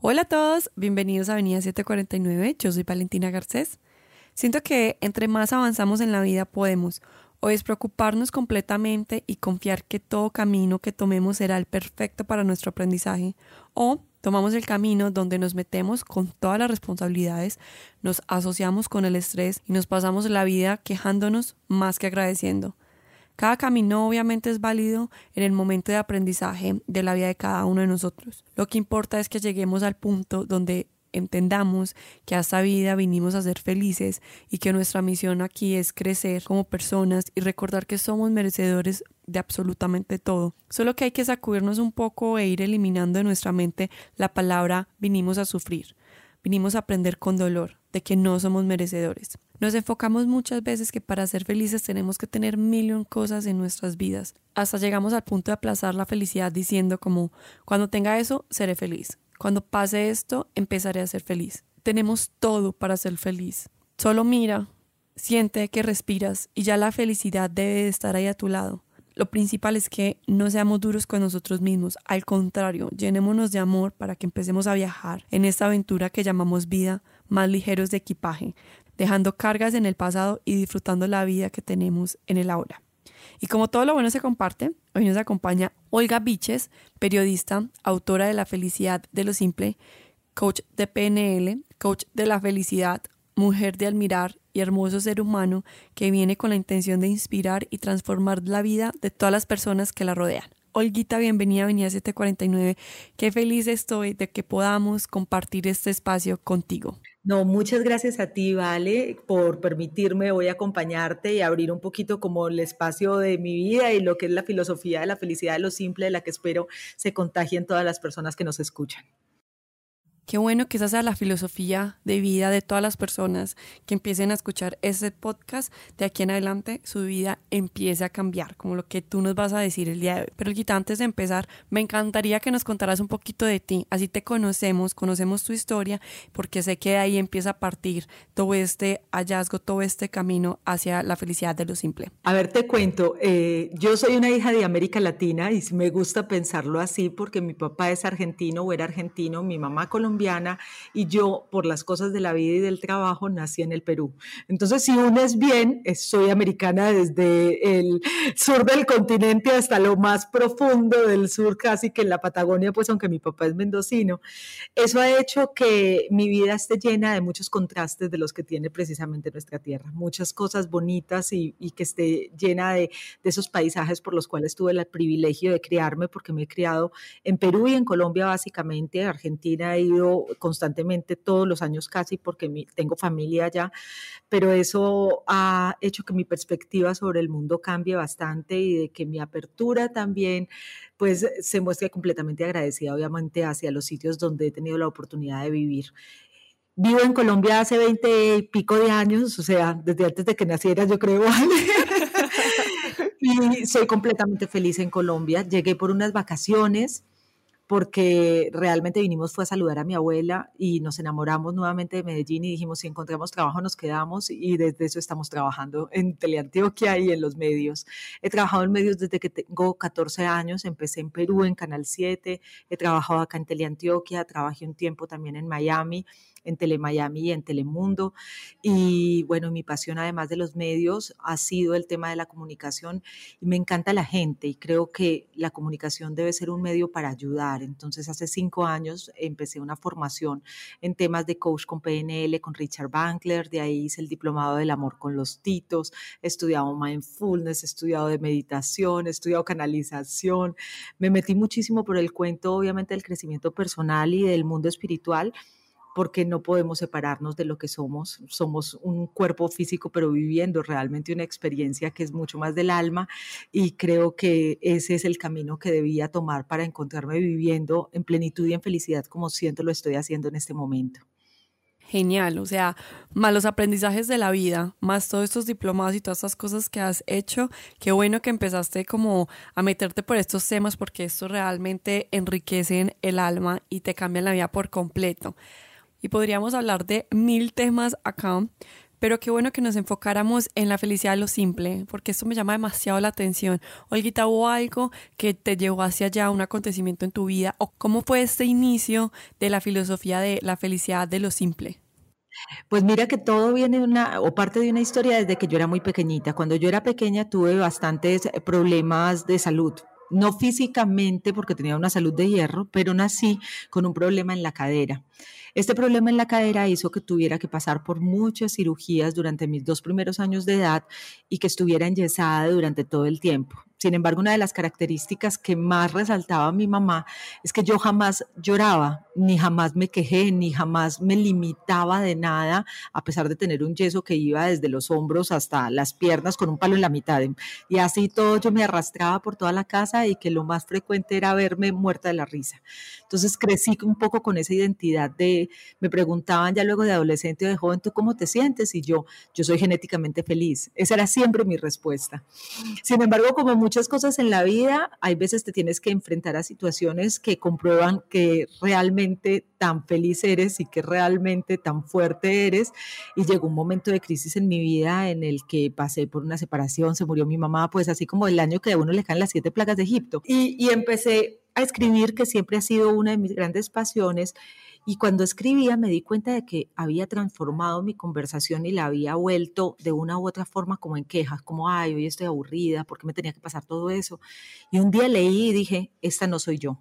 Hola a todos, bienvenidos a Avenida 749, yo soy Valentina Garcés. Siento que entre más avanzamos en la vida podemos o despreocuparnos completamente y confiar que todo camino que tomemos será el perfecto para nuestro aprendizaje, o tomamos el camino donde nos metemos con todas las responsabilidades, nos asociamos con el estrés y nos pasamos la vida quejándonos más que agradeciendo. Cada camino obviamente es válido en el momento de aprendizaje de la vida de cada uno de nosotros. Lo que importa es que lleguemos al punto donde entendamos que a esta vida vinimos a ser felices y que nuestra misión aquí es crecer como personas y recordar que somos merecedores de absolutamente todo. Solo que hay que sacudirnos un poco e ir eliminando de nuestra mente la palabra vinimos a sufrir. Vinimos a aprender con dolor de que no somos merecedores. Nos enfocamos muchas veces que para ser felices tenemos que tener millón cosas en nuestras vidas. Hasta llegamos al punto de aplazar la felicidad diciendo como cuando tenga eso seré feliz. Cuando pase esto empezaré a ser feliz. Tenemos todo para ser feliz. Solo mira, siente que respiras y ya la felicidad debe de estar ahí a tu lado. Lo principal es que no seamos duros con nosotros mismos, al contrario, llenémonos de amor para que empecemos a viajar en esta aventura que llamamos vida más ligeros de equipaje, dejando cargas en el pasado y disfrutando la vida que tenemos en el ahora. Y como todo lo bueno se comparte, hoy nos acompaña Olga Biches, periodista, autora de La felicidad de lo simple, coach de PNL, coach de la felicidad, mujer de admirar y hermoso ser humano que viene con la intención de inspirar y transformar la vida de todas las personas que la rodean. Olguita, bienvenida a Avenida 749. Qué feliz estoy de que podamos compartir este espacio contigo. No, muchas gracias a ti, Vale, por permitirme hoy acompañarte y abrir un poquito como el espacio de mi vida y lo que es la filosofía de la felicidad de lo simple, de la que espero se contagien todas las personas que nos escuchan. Qué bueno que esa sea la filosofía de vida de todas las personas que empiecen a escuchar ese podcast. De aquí en adelante su vida empiece a cambiar, como lo que tú nos vas a decir el día de hoy. Pero Gita, antes de empezar, me encantaría que nos contaras un poquito de ti. Así te conocemos, conocemos tu historia, porque sé que de ahí empieza a partir todo este hallazgo, todo este camino hacia la felicidad de lo simple. A ver, te cuento. Eh, yo soy una hija de América Latina y me gusta pensarlo así porque mi papá es argentino o era argentino, mi mamá colombiana y yo, por las cosas de la vida y del trabajo, nací en el Perú. Entonces, si unes bien, soy americana desde el sur del continente hasta lo más profundo del sur, casi que en la Patagonia, pues aunque mi papá es mendocino. Eso ha hecho que mi vida esté llena de muchos contrastes de los que tiene precisamente nuestra tierra, muchas cosas bonitas y, que esté llena de, de esos paisajes por los cuales tuve el privilegio de criarme, porque me he criado en Perú y en Colombia básicamente, Argentina he ido constantemente todos los años casi porque tengo familia allá, pero eso ha hecho que mi perspectiva sobre el mundo cambie bastante y de que mi apertura también pues se muestre completamente agradecida obviamente hacia los sitios donde he tenido la oportunidad de vivir. Vivo en Colombia hace 20 y pico de años, o sea, desde antes de que naciera, yo creo. y soy completamente feliz en Colombia. Llegué por unas vacaciones, porque realmente vinimos fue a saludar a mi abuela y nos enamoramos nuevamente de Medellín y dijimos si encontramos trabajo nos quedamos y desde eso estamos trabajando en Teleantioquia y en los medios. He trabajado en medios desde que tengo 14 años, empecé en Perú, en Canal 7, he trabajado acá en Teleantioquia, trabajé un tiempo también en Miami en Telemiami y en Telemundo. Y bueno, mi pasión además de los medios ha sido el tema de la comunicación y me encanta la gente y creo que la comunicación debe ser un medio para ayudar. Entonces hace cinco años empecé una formación en temas de coach con PNL con Richard Bankler, de ahí hice el diplomado del amor con los titos, he estudiado mindfulness, he estudiado de meditación, he estudiado canalización, me metí muchísimo por el cuento obviamente del crecimiento personal y del mundo espiritual porque no podemos separarnos de lo que somos. Somos un cuerpo físico, pero viviendo realmente una experiencia que es mucho más del alma y creo que ese es el camino que debía tomar para encontrarme viviendo en plenitud y en felicidad como siento lo estoy haciendo en este momento. Genial, o sea, más los aprendizajes de la vida, más todos estos diplomados y todas estas cosas que has hecho, qué bueno que empezaste como a meterte por estos temas porque esto realmente enriquecen el alma y te cambian la vida por completo y podríamos hablar de mil temas acá, pero qué bueno que nos enfocáramos en la felicidad de lo simple, porque esto me llama demasiado la atención. Olguita, ¿hubo algo que te llevó hacia allá, un acontecimiento en tu vida? ¿O cómo fue este inicio de la filosofía de la felicidad de lo simple? Pues mira que todo viene una, o parte de una historia desde que yo era muy pequeñita. Cuando yo era pequeña tuve bastantes problemas de salud no físicamente porque tenía una salud de hierro, pero nací con un problema en la cadera. Este problema en la cadera hizo que tuviera que pasar por muchas cirugías durante mis dos primeros años de edad y que estuviera enyesada durante todo el tiempo. Sin embargo, una de las características que más resaltaba mi mamá es que yo jamás lloraba, ni jamás me quejé, ni jamás me limitaba de nada, a pesar de tener un yeso que iba desde los hombros hasta las piernas con un palo en la mitad. Y así todo yo me arrastraba por toda la casa y que lo más frecuente era verme muerta de la risa. Entonces crecí un poco con esa identidad de, me preguntaban ya luego de adolescente o de joven, ¿tú cómo te sientes? Y yo, yo soy genéticamente feliz. Esa era siempre mi respuesta. Sin embargo, como muchas cosas en la vida, hay veces te tienes que enfrentar a situaciones que comprueban que realmente tan feliz eres y que realmente tan fuerte eres. Y llegó un momento de crisis en mi vida en el que pasé por una separación, se murió mi mamá, pues así como el año que a uno le caen las siete plagas de Egipto. Y, y empecé a escribir, que siempre ha sido una de mis grandes pasiones. Y cuando escribía me di cuenta de que había transformado mi conversación y la había vuelto de una u otra forma como en quejas, como, ay, hoy estoy aburrida, ¿por qué me tenía que pasar todo eso? Y un día leí y dije, esta no soy yo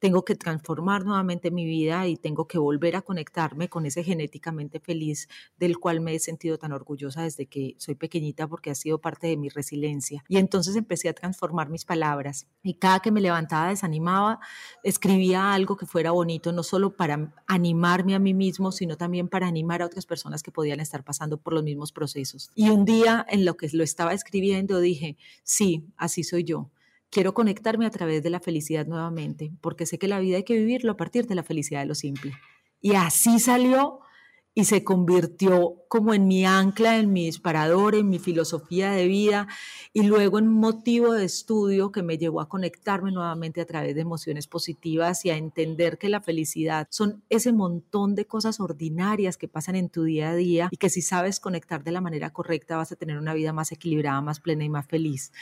tengo que transformar nuevamente mi vida y tengo que volver a conectarme con ese genéticamente feliz del cual me he sentido tan orgullosa desde que soy pequeñita porque ha sido parte de mi resiliencia. Y entonces empecé a transformar mis palabras y cada que me levantaba desanimaba, escribía algo que fuera bonito, no solo para animarme a mí mismo, sino también para animar a otras personas que podían estar pasando por los mismos procesos. Y un día en lo que lo estaba escribiendo dije, sí, así soy yo quiero conectarme a través de la felicidad nuevamente, porque sé que la vida hay que vivirlo a partir de la felicidad de lo simple. Y así salió y se convirtió como en mi ancla, en mi disparador, en mi filosofía de vida y luego en motivo de estudio que me llevó a conectarme nuevamente a través de emociones positivas y a entender que la felicidad son ese montón de cosas ordinarias que pasan en tu día a día y que si sabes conectar de la manera correcta vas a tener una vida más equilibrada, más plena y más feliz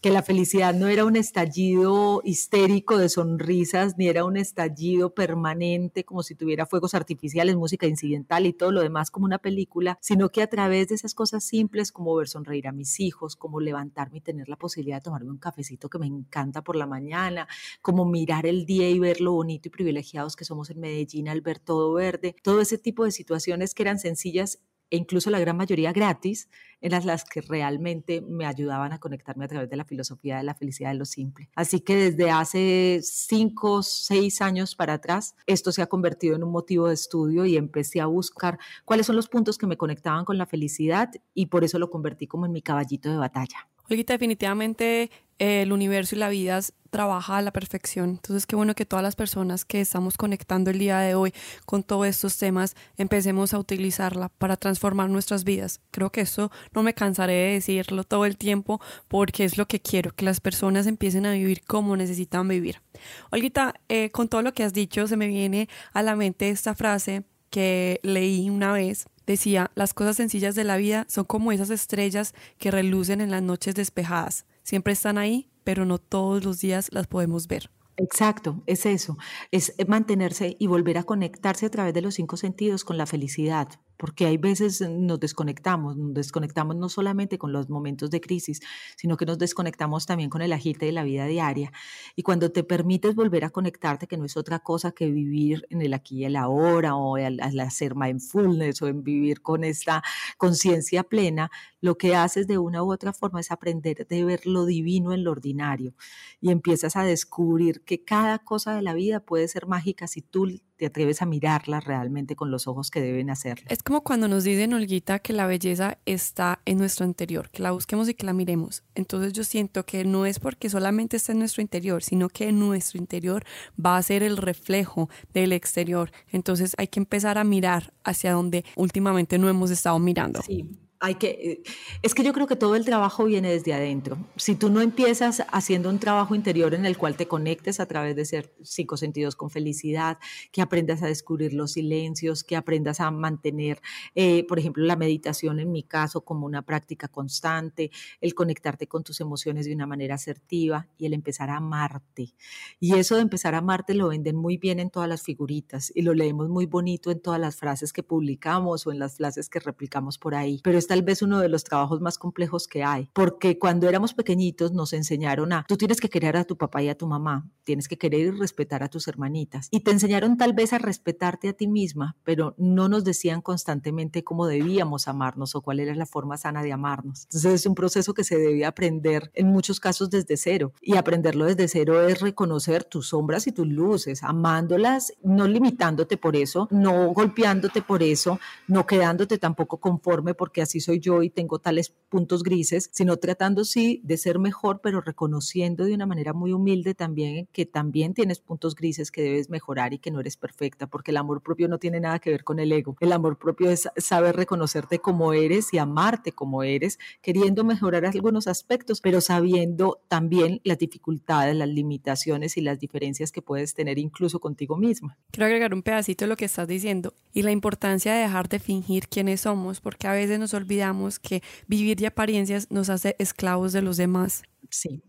que la felicidad no era un estallido histérico de sonrisas, ni era un estallido permanente como si tuviera fuegos artificiales, música incidental y todo lo demás como una película, sino que a través de esas cosas simples como ver sonreír a mis hijos, como levantarme y tener la posibilidad de tomarme un cafecito que me encanta por la mañana, como mirar el día y ver lo bonito y privilegiados que somos en Medellín al ver todo verde, todo ese tipo de situaciones que eran sencillas e incluso la gran mayoría gratis, eran las que realmente me ayudaban a conectarme a través de la filosofía de la felicidad de lo simple. Así que desde hace cinco, seis años para atrás, esto se ha convertido en un motivo de estudio y empecé a buscar cuáles son los puntos que me conectaban con la felicidad y por eso lo convertí como en mi caballito de batalla. Olguita, definitivamente el universo y la vida trabaja a la perfección. Entonces, qué bueno que todas las personas que estamos conectando el día de hoy con todos estos temas empecemos a utilizarla para transformar nuestras vidas. Creo que eso no me cansaré de decirlo todo el tiempo porque es lo que quiero, que las personas empiecen a vivir como necesitan vivir. Olguita, eh, con todo lo que has dicho, se me viene a la mente esta frase que leí una vez decía, las cosas sencillas de la vida son como esas estrellas que relucen en las noches despejadas siempre están ahí, pero no todos los días las podemos ver. Exacto, es eso, es mantenerse y volver a conectarse a través de los cinco sentidos con la felicidad, porque hay veces nos desconectamos, desconectamos no solamente con los momentos de crisis, sino que nos desconectamos también con el agite de la vida diaria. Y cuando te permites volver a conectarte, que no es otra cosa que vivir en el aquí y el ahora, o al, hacer mindfulness, o en vivir con esta conciencia plena, lo que haces de una u otra forma es aprender de ver lo divino en lo ordinario. Y empiezas a descubrir que cada cosa de la vida puede ser mágica si tú te atreves a mirarla realmente con los ojos que deben hacerlo. Es como cuando nos dicen, Olguita, que la belleza está en nuestro interior, que la busquemos y que la miremos. Entonces yo siento que no es porque solamente está en nuestro interior, sino que nuestro interior va a ser el reflejo del exterior. Entonces hay que empezar a mirar hacia donde últimamente no hemos estado mirando. Sí hay que, eh, es que yo creo que todo el trabajo viene desde adentro. Si tú no empiezas haciendo un trabajo interior en el cual te conectes a través de ser cinco sentidos con felicidad, que aprendas a descubrir los silencios, que aprendas a mantener, eh, por ejemplo, la meditación en mi caso como una práctica constante, el conectarte con tus emociones de una manera asertiva y el empezar a amarte. Y eso de empezar a amarte lo venden muy bien en todas las figuritas y lo leemos muy bonito en todas las frases que publicamos o en las frases que replicamos por ahí. Pero tal vez uno de los trabajos más complejos que hay, porque cuando éramos pequeñitos nos enseñaron a, tú tienes que querer a tu papá y a tu mamá, tienes que querer y respetar a tus hermanitas. Y te enseñaron tal vez a respetarte a ti misma, pero no nos decían constantemente cómo debíamos amarnos o cuál era la forma sana de amarnos. Entonces es un proceso que se debe aprender en muchos casos desde cero. Y aprenderlo desde cero es reconocer tus sombras y tus luces, amándolas, no limitándote por eso, no golpeándote por eso, no quedándote tampoco conforme porque así soy yo y tengo tales puntos grises, sino tratando sí de ser mejor, pero reconociendo de una manera muy humilde también que también tienes puntos grises que debes mejorar y que no eres perfecta, porque el amor propio no tiene nada que ver con el ego. El amor propio es saber reconocerte como eres y amarte como eres, queriendo mejorar algunos aspectos, pero sabiendo también las dificultades, las limitaciones y las diferencias que puedes tener incluso contigo misma. Quiero agregar un pedacito de lo que estás diciendo y la importancia de dejar de fingir quiénes somos, porque a veces nos olvidamos que vivir de apariencias nos hace esclavos de los demás. Sí.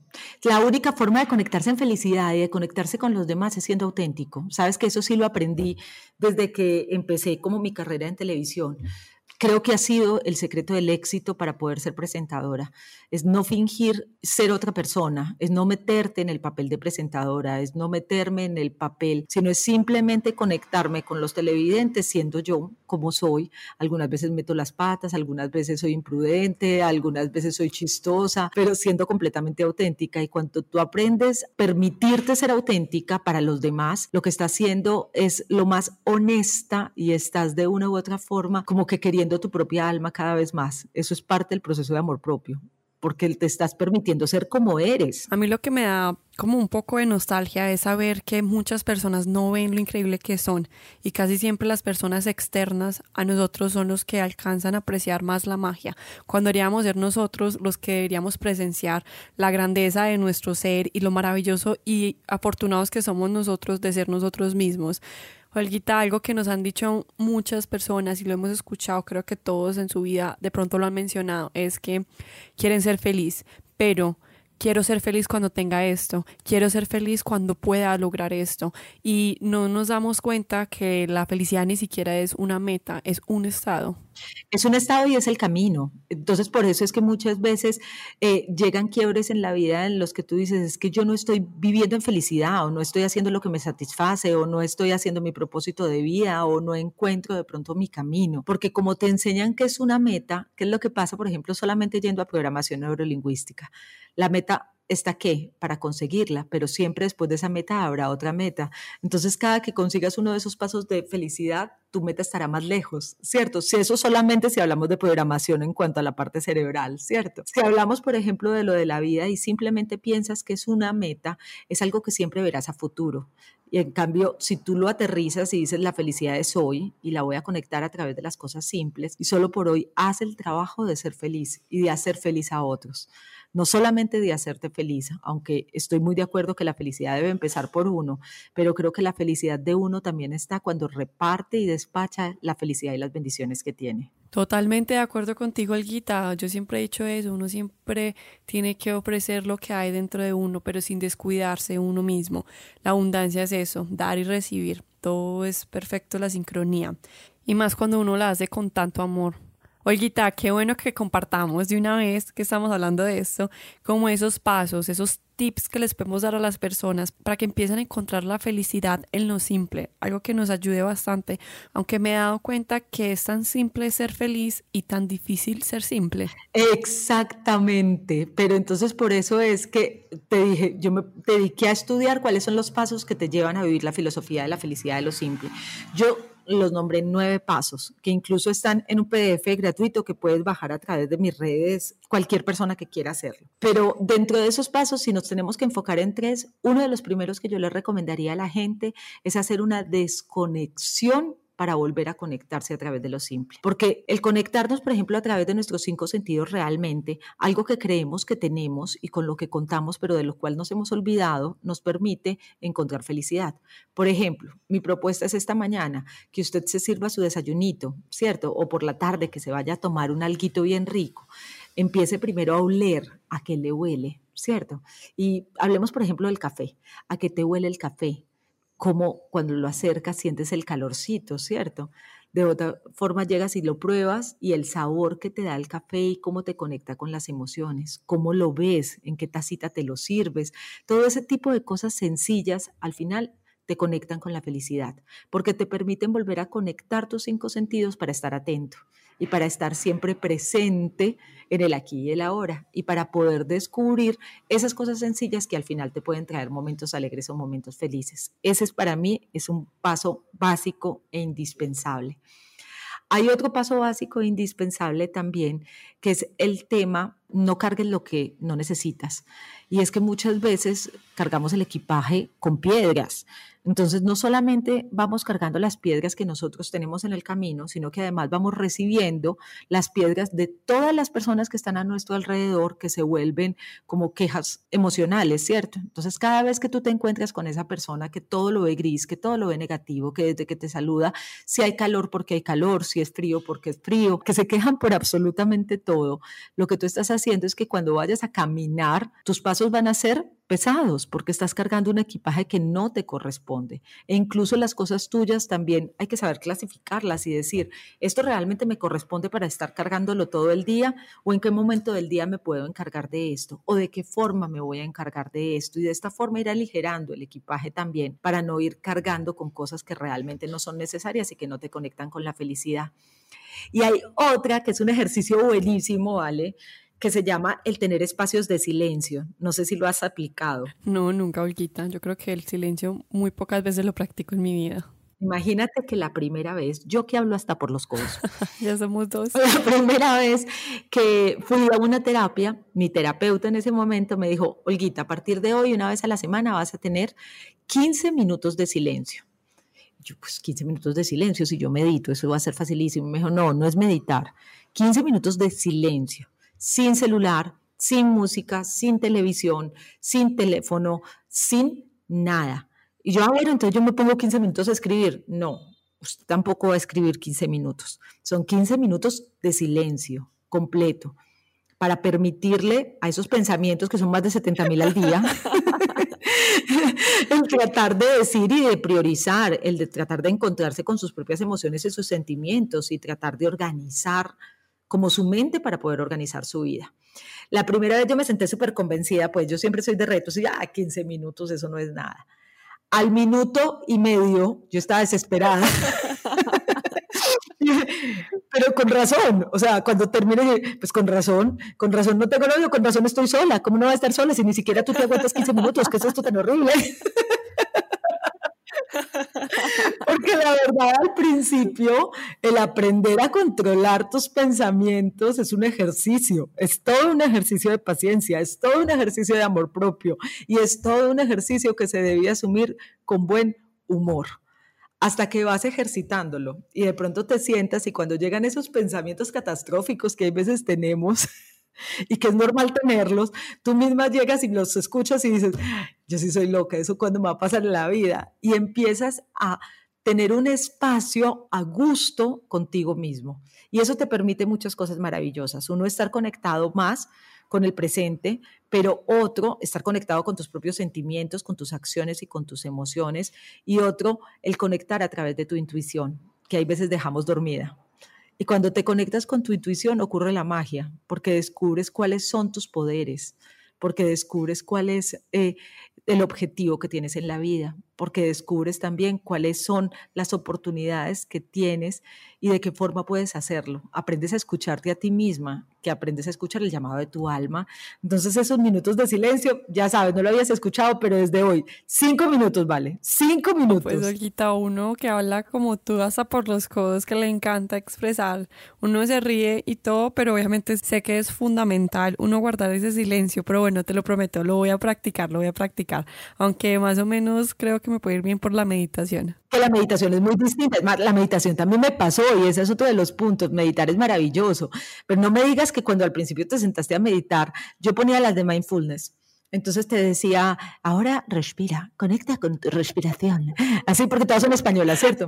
La única forma de conectarse en felicidad y de conectarse con los demás es siendo auténtico. Sabes que eso sí lo aprendí desde que empecé como mi carrera en televisión creo que ha sido el secreto del éxito para poder ser presentadora. Es no fingir ser otra persona, es no meterte en el papel de presentadora, es no meterme en el papel, sino es simplemente conectarme con los televidentes siendo yo como soy. Algunas veces meto las patas, algunas veces soy imprudente, algunas veces soy chistosa, pero siendo completamente auténtica. Y cuando tú aprendes permitirte ser auténtica para los demás, lo que estás haciendo es lo más honesta y estás de una u otra forma como que queriendo tu propia alma cada vez más. Eso es parte del proceso de amor propio, porque te estás permitiendo ser como eres. A mí lo que me da como un poco de nostalgia es saber que muchas personas no ven lo increíble que son y casi siempre las personas externas a nosotros son los que alcanzan a apreciar más la magia, cuando deberíamos ser nosotros los que deberíamos presenciar la grandeza de nuestro ser y lo maravilloso y afortunados que somos nosotros de ser nosotros mismos. Olguita, algo que nos han dicho muchas personas y lo hemos escuchado, creo que todos en su vida de pronto lo han mencionado, es que quieren ser feliz, pero quiero ser feliz cuando tenga esto, quiero ser feliz cuando pueda lograr esto. Y no nos damos cuenta que la felicidad ni siquiera es una meta, es un estado. Es un estado y es el camino. Entonces, por eso es que muchas veces eh, llegan quiebres en la vida en los que tú dices, es que yo no estoy viviendo en felicidad o no estoy haciendo lo que me satisface o no estoy haciendo mi propósito de vida o no encuentro de pronto mi camino. Porque como te enseñan que es una meta, ¿qué es lo que pasa, por ejemplo, solamente yendo a programación neurolingüística? La meta está qué para conseguirla, pero siempre después de esa meta habrá otra meta. Entonces, cada que consigas uno de esos pasos de felicidad, tu meta estará más lejos, ¿cierto? Si eso solamente si hablamos de programación en cuanto a la parte cerebral, ¿cierto? Si hablamos, por ejemplo, de lo de la vida y simplemente piensas que es una meta, es algo que siempre verás a futuro. Y en cambio, si tú lo aterrizas y dices la felicidad es hoy y la voy a conectar a través de las cosas simples y solo por hoy haz el trabajo de ser feliz y de hacer feliz a otros no solamente de hacerte feliz, aunque estoy muy de acuerdo que la felicidad debe empezar por uno, pero creo que la felicidad de uno también está cuando reparte y despacha la felicidad y las bendiciones que tiene. Totalmente de acuerdo contigo, Elguita. Yo siempre he dicho eso, uno siempre tiene que ofrecer lo que hay dentro de uno, pero sin descuidarse uno mismo. La abundancia es eso, dar y recibir. Todo es perfecto, la sincronía. Y más cuando uno la hace con tanto amor. Olguita, qué bueno que compartamos de una vez que estamos hablando de esto, como esos pasos, esos tips que les podemos dar a las personas para que empiecen a encontrar la felicidad en lo simple, algo que nos ayude bastante, aunque me he dado cuenta que es tan simple ser feliz y tan difícil ser simple. Exactamente, pero entonces por eso es que te dije, yo me dediqué a estudiar cuáles son los pasos que te llevan a vivir la filosofía de la felicidad de lo simple. Yo los nombré nueve pasos, que incluso están en un PDF gratuito que puedes bajar a través de mis redes, cualquier persona que quiera hacerlo. Pero dentro de esos pasos, si nos tenemos que enfocar en tres, uno de los primeros que yo le recomendaría a la gente es hacer una desconexión para volver a conectarse a través de lo simple. Porque el conectarnos, por ejemplo, a través de nuestros cinco sentidos realmente, algo que creemos que tenemos y con lo que contamos, pero de lo cual nos hemos olvidado, nos permite encontrar felicidad. Por ejemplo, mi propuesta es esta mañana, que usted se sirva su desayunito, ¿cierto? O por la tarde que se vaya a tomar un alguito bien rico. Empiece primero a oler a qué le huele, ¿cierto? Y hablemos, por ejemplo, del café. ¿A qué te huele el café? Como cuando lo acercas sientes el calorcito, ¿cierto? De otra forma llegas y lo pruebas y el sabor que te da el café y cómo te conecta con las emociones, cómo lo ves, en qué tacita te lo sirves, todo ese tipo de cosas sencillas al final te conectan con la felicidad, porque te permiten volver a conectar tus cinco sentidos para estar atento y para estar siempre presente en el aquí y el ahora y para poder descubrir esas cosas sencillas que al final te pueden traer momentos alegres o momentos felices. Ese es para mí es un paso básico e indispensable. Hay otro paso básico e indispensable también, que es el tema no cargues lo que no necesitas. Y es que muchas veces cargamos el equipaje con piedras. Entonces, no solamente vamos cargando las piedras que nosotros tenemos en el camino, sino que además vamos recibiendo las piedras de todas las personas que están a nuestro alrededor, que se vuelven como quejas emocionales, ¿cierto? Entonces, cada vez que tú te encuentras con esa persona que todo lo ve gris, que todo lo ve negativo, que desde que te saluda, si hay calor porque hay calor, si es frío porque es frío, que se quejan por absolutamente todo, lo que tú estás haciendo es que cuando vayas a caminar, tus pasos van a ser pesados porque estás cargando un equipaje que no te corresponde. E incluso las cosas tuyas también hay que saber clasificarlas y decir, ¿esto realmente me corresponde para estar cargándolo todo el día? ¿O en qué momento del día me puedo encargar de esto? ¿O de qué forma me voy a encargar de esto? Y de esta forma ir aligerando el equipaje también para no ir cargando con cosas que realmente no son necesarias y que no te conectan con la felicidad. Y hay otra que es un ejercicio buenísimo, ¿vale? Que se llama el tener espacios de silencio. No sé si lo has aplicado. No, nunca, Olguita. Yo creo que el silencio muy pocas veces lo practico en mi vida. Imagínate que la primera vez, yo que hablo hasta por los codos. ya somos dos. La primera vez que fui a una terapia, mi terapeuta en ese momento me dijo, Olguita, a partir de hoy, una vez a la semana, vas a tener 15 minutos de silencio. Yo, pues 15 minutos de silencio, si yo medito, eso va a ser facilísimo. Me dijo, no, no es meditar. 15 minutos de silencio sin celular, sin música, sin televisión, sin teléfono, sin nada. Y yo, a ver, entonces yo me pongo 15 minutos a escribir. No, usted tampoco va a escribir 15 minutos. Son 15 minutos de silencio completo para permitirle a esos pensamientos que son más de 70 mil al día, el tratar de decir y de priorizar, el de tratar de encontrarse con sus propias emociones y sus sentimientos y tratar de organizar como su mente para poder organizar su vida. La primera vez yo me senté súper convencida, pues yo siempre soy de retos y ya 15 minutos, eso no es nada. Al minuto y medio yo estaba desesperada. Pero con razón, o sea, cuando termine, pues con razón, con razón no tengo novio, con razón estoy sola. ¿Cómo no va a estar sola si ni siquiera tú te aguantas 15 minutos? ¿Qué es esto tan horrible? Porque la verdad, al principio, el aprender a controlar tus pensamientos es un ejercicio, es todo un ejercicio de paciencia, es todo un ejercicio de amor propio y es todo un ejercicio que se debía asumir con buen humor hasta que vas ejercitándolo y de pronto te sientas y cuando llegan esos pensamientos catastróficos que a veces tenemos, y que es normal tenerlos, tú misma llegas y los escuchas y dices, yo sí soy loca, eso cuando me va a pasar en la vida. Y empiezas a tener un espacio a gusto contigo mismo. Y eso te permite muchas cosas maravillosas. Uno, estar conectado más con el presente, pero otro, estar conectado con tus propios sentimientos, con tus acciones y con tus emociones. Y otro, el conectar a través de tu intuición, que hay veces dejamos dormida. Y cuando te conectas con tu intuición ocurre la magia, porque descubres cuáles son tus poderes, porque descubres cuál es eh, el objetivo que tienes en la vida, porque descubres también cuáles son las oportunidades que tienes y de qué forma puedes hacerlo. Aprendes a escucharte a ti misma, que aprendes a escuchar el llamado de tu alma. Entonces esos minutos de silencio, ya sabes, no lo habías escuchado, pero desde hoy, cinco minutos, ¿vale? Cinco minutos. Pues quita uno que habla como tú hasta por los codos, que le encanta expresar. Uno se ríe y todo, pero obviamente sé que es fundamental uno guardar ese silencio, pero bueno, te lo prometo, lo voy a practicar, lo voy a practicar. Aunque más o menos creo que me puede ir bien por la meditación. Que la meditación es muy distinta. La meditación también me pasó y ese es otro de los puntos. Meditar es maravilloso. Pero no me digas que cuando al principio te sentaste a meditar, yo ponía las de mindfulness entonces te decía, ahora respira, conecta con tu respiración. Así porque todas son españolas, ¿cierto?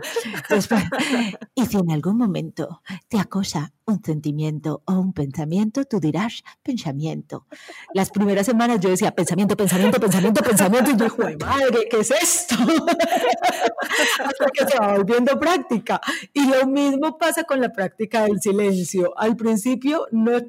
y si en algún momento te acosa un sentimiento o un pensamiento, tú dirás pensamiento. Las primeras semanas yo decía pensamiento, pensamiento, pensamiento, pensamiento, y yo, madre, ¿qué es esto? Hasta que se va volviendo práctica. Y lo mismo pasa con la práctica del silencio. Al principio no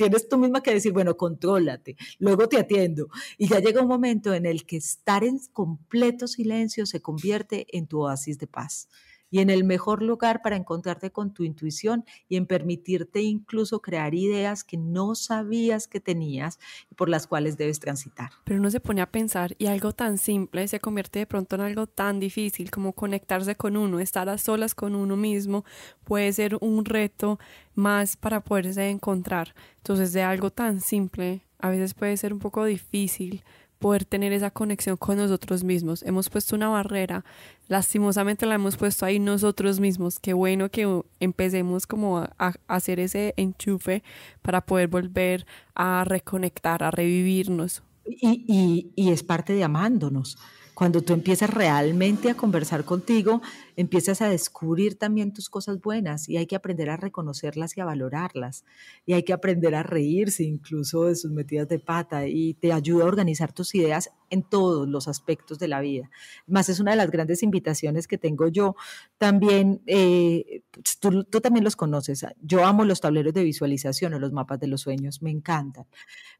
tienes tú misma que decir, bueno, contrólate, luego te atiendo. Y ya llega un momento en el que estar en completo silencio se convierte en tu oasis de paz y en el mejor lugar para encontrarte con tu intuición y en permitirte incluso crear ideas que no sabías que tenías y por las cuales debes transitar. Pero uno se pone a pensar y algo tan simple se convierte de pronto en algo tan difícil como conectarse con uno, estar a solas con uno mismo puede ser un reto más para poderse encontrar. Entonces de algo tan simple a veces puede ser un poco difícil poder tener esa conexión con nosotros mismos. Hemos puesto una barrera, lastimosamente la hemos puesto ahí nosotros mismos. Qué bueno que empecemos como a, hacer ese enchufe para poder volver a reconectar, a revivirnos. Y, y, y es parte de amándonos. Cuando tú empiezas realmente a conversar contigo, empiezas a descubrir también tus cosas buenas y hay que aprender a reconocerlas y a valorarlas. Y hay que aprender a reírse incluso de sus metidas de pata y te ayuda a organizar tus ideas en todos los aspectos de la vida. Más es una de las grandes invitaciones que tengo yo. También, eh, pues, tú, tú, también los conoces. Yo amo los tableros de visualización o los mapas de los sueños, me encantan.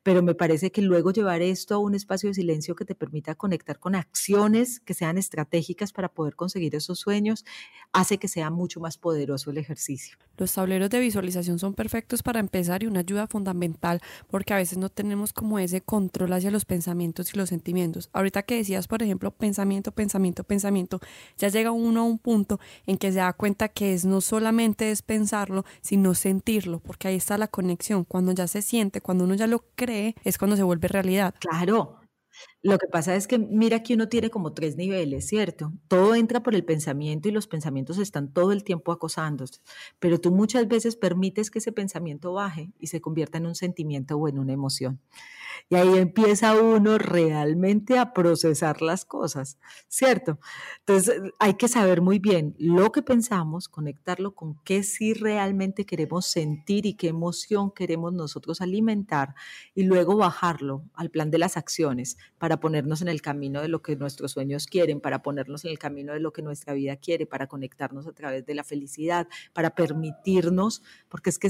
Pero me parece que luego llevar esto a un espacio de silencio que te permita conectar con acciones que sean estratégicas para poder conseguir esos sueños hace que sea mucho más poderoso el ejercicio. Los tableros de visualización son perfectos para empezar y una ayuda fundamental porque a veces no tenemos como ese control hacia los pensamientos y los sentimientos. Ahorita que decías, por ejemplo, pensamiento, pensamiento, pensamiento, ya llega uno a un punto en que se da cuenta que es no solamente es pensarlo, sino sentirlo, porque ahí está la conexión. Cuando ya se siente, cuando uno ya lo cree, es cuando se vuelve realidad. Claro, lo que pasa es que mira que uno tiene como tres niveles, ¿cierto? Todo entra por el pensamiento y los pensamientos están todo el tiempo acosándose, pero tú muchas veces permites que ese pensamiento baje y se convierta en un sentimiento o en una emoción. Y ahí empieza uno realmente a procesar las cosas, ¿cierto? Entonces hay que saber muy bien lo que pensamos, conectarlo con qué sí realmente queremos sentir y qué emoción queremos nosotros alimentar y luego bajarlo al plan de las acciones para ponernos en el camino de lo que nuestros sueños quieren, para ponernos en el camino de lo que nuestra vida quiere, para conectarnos a través de la felicidad, para permitirnos, porque es que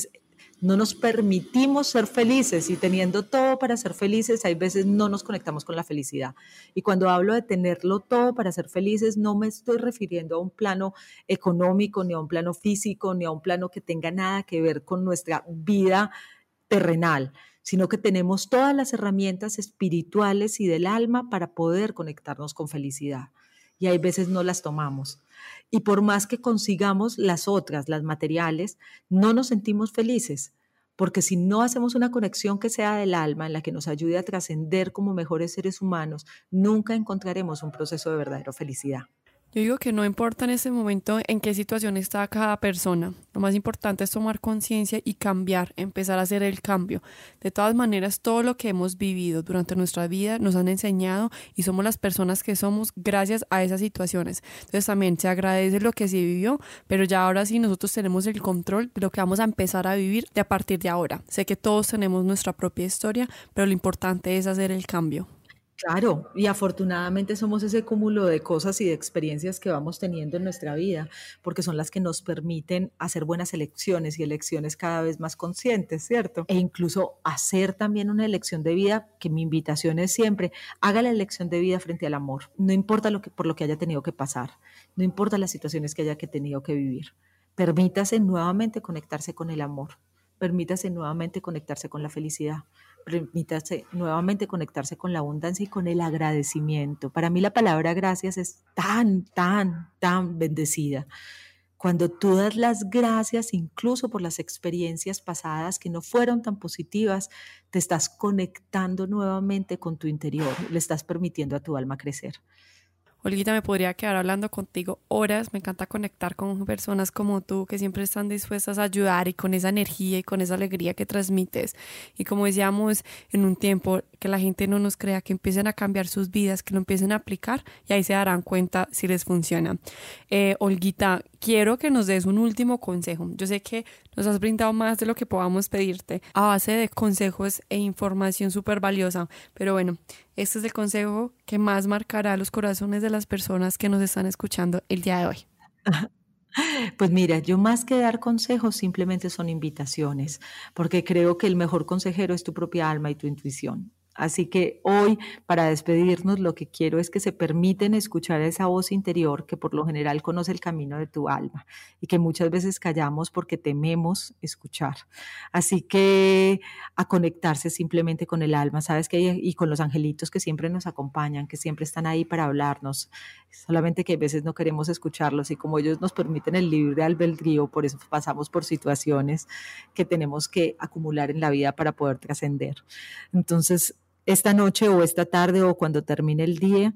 no nos permitimos ser felices y teniendo todo para ser felices, hay veces no nos conectamos con la felicidad. Y cuando hablo de tenerlo todo para ser felices, no me estoy refiriendo a un plano económico, ni a un plano físico, ni a un plano que tenga nada que ver con nuestra vida terrenal, sino que tenemos todas las herramientas espirituales y del alma para poder conectarnos con felicidad. Y hay veces no las tomamos. Y por más que consigamos las otras, las materiales, no nos sentimos felices, porque si no hacemos una conexión que sea del alma, en la que nos ayude a trascender como mejores seres humanos, nunca encontraremos un proceso de verdadera felicidad. Yo digo que no importa en ese momento en qué situación está cada persona. Lo más importante es tomar conciencia y cambiar, empezar a hacer el cambio. De todas maneras, todo lo que hemos vivido durante nuestra vida nos han enseñado y somos las personas que somos gracias a esas situaciones. Entonces también se agradece lo que se vivió, pero ya ahora sí nosotros tenemos el control de lo que vamos a empezar a vivir de a partir de ahora. Sé que todos tenemos nuestra propia historia, pero lo importante es hacer el cambio. Claro, y afortunadamente somos ese cúmulo de cosas y de experiencias que vamos teniendo en nuestra vida, porque son las que nos permiten hacer buenas elecciones y elecciones cada vez más conscientes, ¿cierto? E incluso hacer también una elección de vida, que mi invitación es siempre, haga la elección de vida frente al amor, no importa lo que, por lo que haya tenido que pasar, no importa las situaciones que haya que tenido que vivir, permítase nuevamente conectarse con el amor, permítase nuevamente conectarse con la felicidad permítase nuevamente conectarse con la abundancia y con el agradecimiento. Para mí la palabra gracias es tan, tan, tan bendecida. Cuando tú das las gracias incluso por las experiencias pasadas que no fueron tan positivas, te estás conectando nuevamente con tu interior, le estás permitiendo a tu alma crecer. Olguita, me podría quedar hablando contigo horas. Me encanta conectar con personas como tú que siempre están dispuestas a ayudar y con esa energía y con esa alegría que transmites. Y como decíamos en un tiempo, que la gente no nos crea, que empiecen a cambiar sus vidas, que lo empiecen a aplicar y ahí se darán cuenta si les funciona. Eh, Olguita, quiero que nos des un último consejo. Yo sé que nos has brindado más de lo que podamos pedirte a base de consejos e información súper valiosa, pero bueno, este es el consejo que más marcará los corazones de las personas que nos están escuchando el día de hoy. Pues mira, yo más que dar consejos simplemente son invitaciones, porque creo que el mejor consejero es tu propia alma y tu intuición. Así que hoy, para despedirnos, lo que quiero es que se permiten escuchar esa voz interior que por lo general conoce el camino de tu alma y que muchas veces callamos porque tememos escuchar. Así que a conectarse simplemente con el alma, sabes que y con los angelitos que siempre nos acompañan, que siempre están ahí para hablarnos, solamente que a veces no queremos escucharlos y como ellos nos permiten el libre albedrío, por eso pasamos por situaciones que tenemos que acumular en la vida para poder trascender. Entonces, esta noche o esta tarde o cuando termine el día,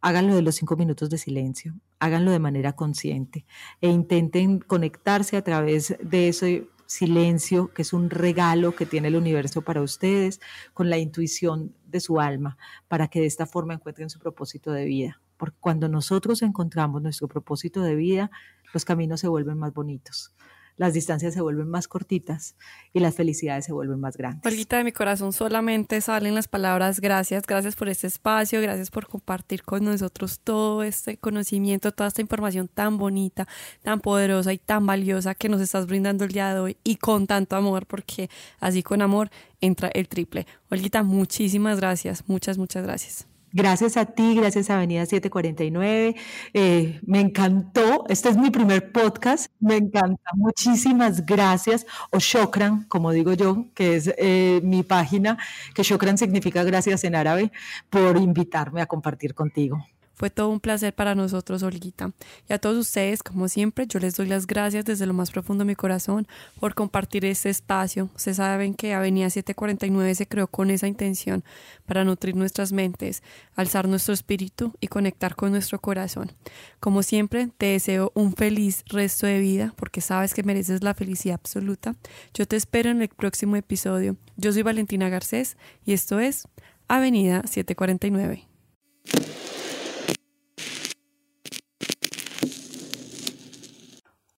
háganlo de los cinco minutos de silencio, háganlo de manera consciente e intenten conectarse a través de ese silencio, que es un regalo que tiene el universo para ustedes, con la intuición de su alma, para que de esta forma encuentren su propósito de vida. Porque cuando nosotros encontramos nuestro propósito de vida, los caminos se vuelven más bonitos las distancias se vuelven más cortitas y las felicidades se vuelven más grandes. Olguita de mi corazón solamente salen las palabras gracias, gracias por este espacio, gracias por compartir con nosotros todo este conocimiento, toda esta información tan bonita, tan poderosa y tan valiosa que nos estás brindando el día de hoy y con tanto amor, porque así con amor entra el triple. Olguita, muchísimas gracias, muchas, muchas gracias. Gracias a ti, gracias a Avenida 749. Eh, me encantó. Este es mi primer podcast. Me encanta. Muchísimas gracias. O Shokran, como digo yo, que es eh, mi página, que Shokran significa gracias en árabe, por invitarme a compartir contigo. Fue todo un placer para nosotros, Olguita. Y a todos ustedes, como siempre, yo les doy las gracias desde lo más profundo de mi corazón por compartir este espacio. Ustedes saben que Avenida 749 se creó con esa intención para nutrir nuestras mentes, alzar nuestro espíritu y conectar con nuestro corazón. Como siempre, te deseo un feliz resto de vida porque sabes que mereces la felicidad absoluta. Yo te espero en el próximo episodio. Yo soy Valentina Garcés y esto es Avenida 749.